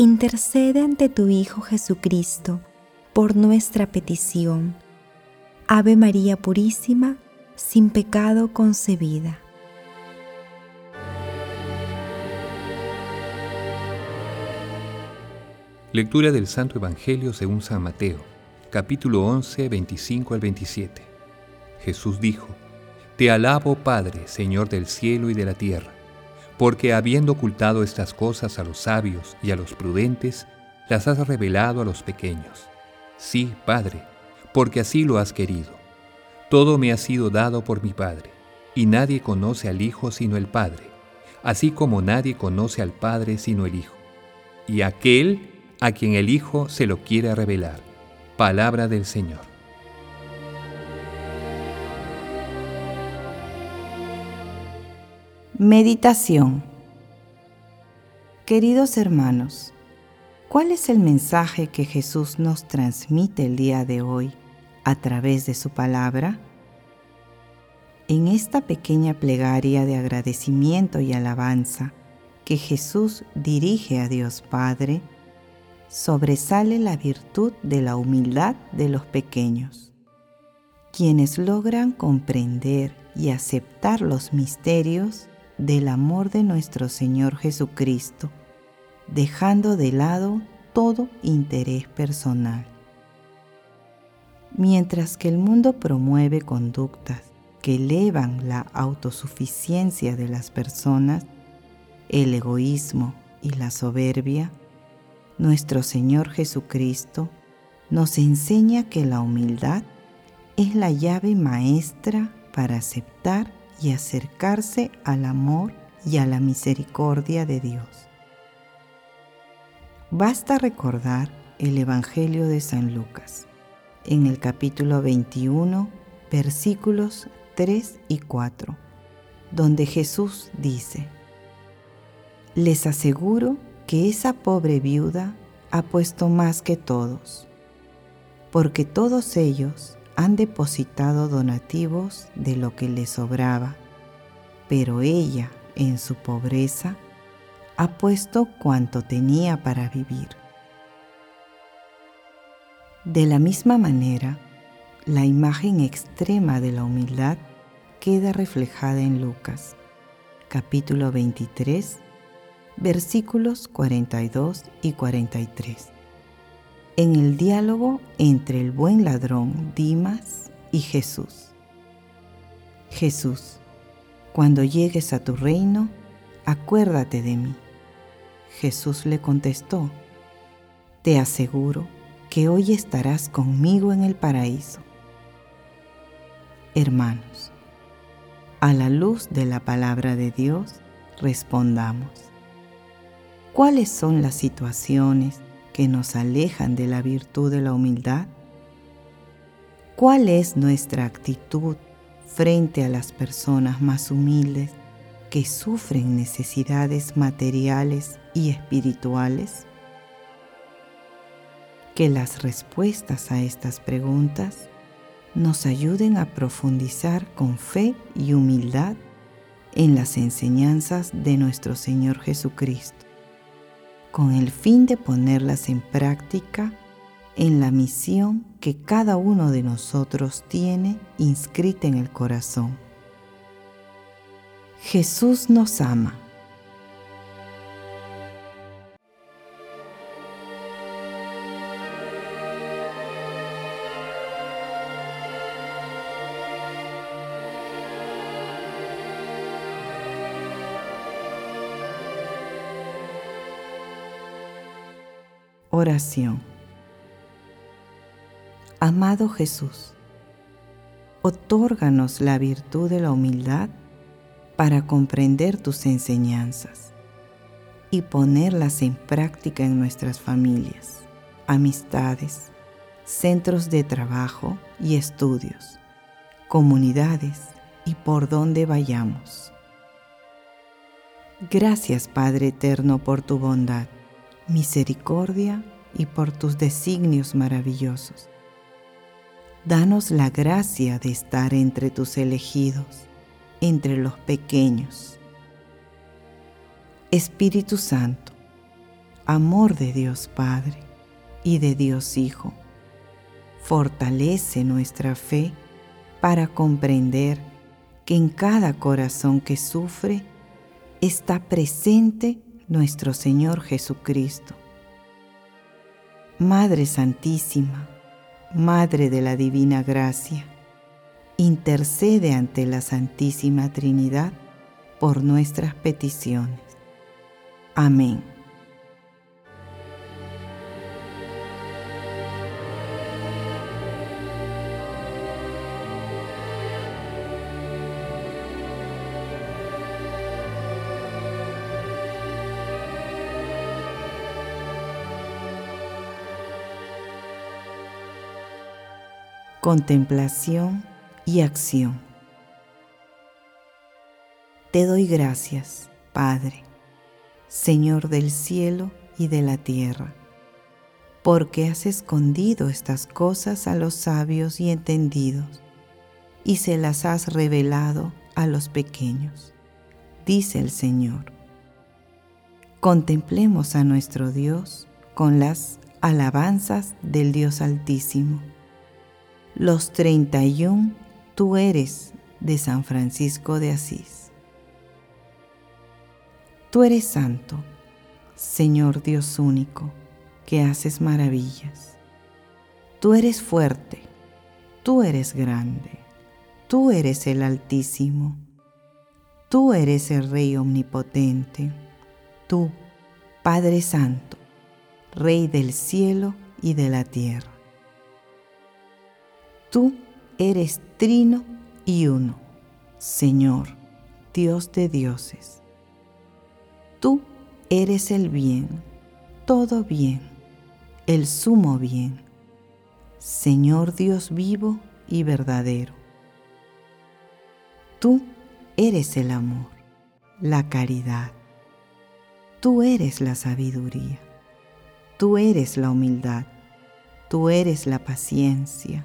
intercede ante tu Hijo Jesucristo por nuestra petición. Ave María Purísima, sin pecado concebida. Lectura del Santo Evangelio según San Mateo, capítulo 11, 25 al 27. Jesús dijo, Te alabo, Padre, Señor del cielo y de la tierra porque habiendo ocultado estas cosas a los sabios y a los prudentes, las has revelado a los pequeños. Sí, Padre, porque así lo has querido. Todo me ha sido dado por mi Padre, y nadie conoce al Hijo sino el Padre, así como nadie conoce al Padre sino el Hijo, y aquel a quien el Hijo se lo quiere revelar. Palabra del Señor. Meditación Queridos hermanos, ¿cuál es el mensaje que Jesús nos transmite el día de hoy a través de su palabra? En esta pequeña plegaria de agradecimiento y alabanza que Jesús dirige a Dios Padre, sobresale la virtud de la humildad de los pequeños, quienes logran comprender y aceptar los misterios del amor de nuestro Señor Jesucristo, dejando de lado todo interés personal. Mientras que el mundo promueve conductas que elevan la autosuficiencia de las personas, el egoísmo y la soberbia, nuestro Señor Jesucristo nos enseña que la humildad es la llave maestra para aceptar y acercarse al amor y a la misericordia de Dios. Basta recordar el Evangelio de San Lucas, en el capítulo 21, versículos 3 y 4, donde Jesús dice, Les aseguro que esa pobre viuda ha puesto más que todos, porque todos ellos han depositado donativos de lo que le sobraba, pero ella, en su pobreza, ha puesto cuanto tenía para vivir. De la misma manera, la imagen extrema de la humildad queda reflejada en Lucas, capítulo 23, versículos 42 y 43 en el diálogo entre el buen ladrón Dimas y Jesús. Jesús, cuando llegues a tu reino, acuérdate de mí. Jesús le contestó, te aseguro que hoy estarás conmigo en el paraíso. Hermanos, a la luz de la palabra de Dios, respondamos. ¿Cuáles son las situaciones que nos alejan de la virtud de la humildad? ¿Cuál es nuestra actitud frente a las personas más humildes que sufren necesidades materiales y espirituales? Que las respuestas a estas preguntas nos ayuden a profundizar con fe y humildad en las enseñanzas de nuestro Señor Jesucristo con el fin de ponerlas en práctica en la misión que cada uno de nosotros tiene inscrita en el corazón. Jesús nos ama. Oración. Amado Jesús, otórganos la virtud de la humildad para comprender tus enseñanzas. y ponerlas en práctica en nuestras familias, amistades, centros de trabajo y estudios, comunidades y por donde vayamos. Gracias Padre Eterno por tu bondad, misericordia y por tus designios maravillosos. Danos la gracia de estar entre tus elegidos, entre los pequeños. Espíritu Santo, amor de Dios Padre y de Dios Hijo, fortalece nuestra fe para comprender que en cada corazón que sufre está presente nuestro Señor Jesucristo. Madre Santísima, Madre de la Divina Gracia, intercede ante la Santísima Trinidad por nuestras peticiones. Amén. Contemplación y acción. Te doy gracias, Padre, Señor del cielo y de la tierra, porque has escondido estas cosas a los sabios y entendidos, y se las has revelado a los pequeños, dice el Señor. Contemplemos a nuestro Dios con las alabanzas del Dios Altísimo los 31 tú eres de San Francisco de Asís. Tú eres santo, Señor Dios único, que haces maravillas. Tú eres fuerte, tú eres grande, tú eres el Altísimo, tú eres el Rey omnipotente, tú, Padre Santo, Rey del cielo y de la tierra. Tú eres trino y uno, Señor, Dios de dioses. Tú eres el bien, todo bien, el sumo bien, Señor Dios vivo y verdadero. Tú eres el amor, la caridad. Tú eres la sabiduría. Tú eres la humildad. Tú eres la paciencia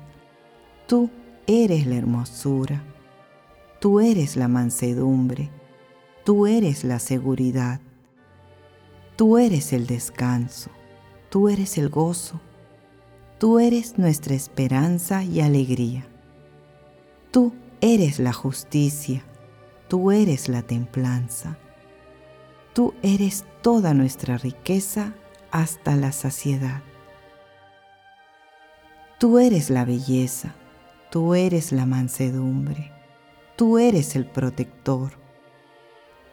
Tú eres la hermosura, tú eres la mansedumbre, tú eres la seguridad, tú eres el descanso, tú eres el gozo, tú eres nuestra esperanza y alegría. Tú eres la justicia, tú eres la templanza, tú eres toda nuestra riqueza hasta la saciedad. Tú eres la belleza, Tú eres la mansedumbre, tú eres el protector,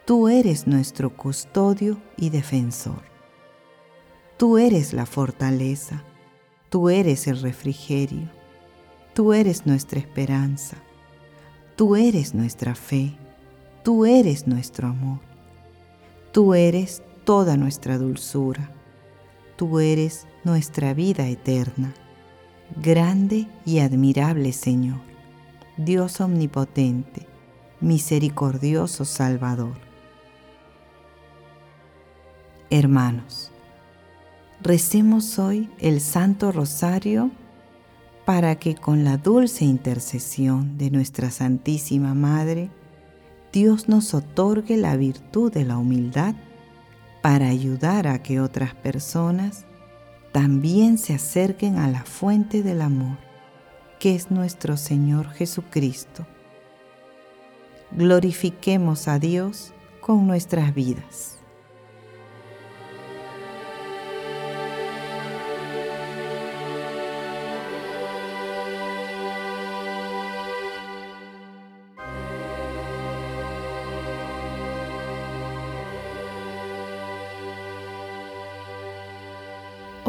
tú eres nuestro custodio y defensor. Tú eres la fortaleza, tú eres el refrigerio, tú eres nuestra esperanza, tú eres nuestra fe, tú eres nuestro amor, tú eres toda nuestra dulzura, tú eres nuestra vida eterna grande y admirable Señor, Dios omnipotente, misericordioso Salvador. Hermanos, recemos hoy el Santo Rosario para que con la dulce intercesión de nuestra Santísima Madre, Dios nos otorgue la virtud de la humildad para ayudar a que otras personas también se acerquen a la fuente del amor, que es nuestro Señor Jesucristo. Glorifiquemos a Dios con nuestras vidas.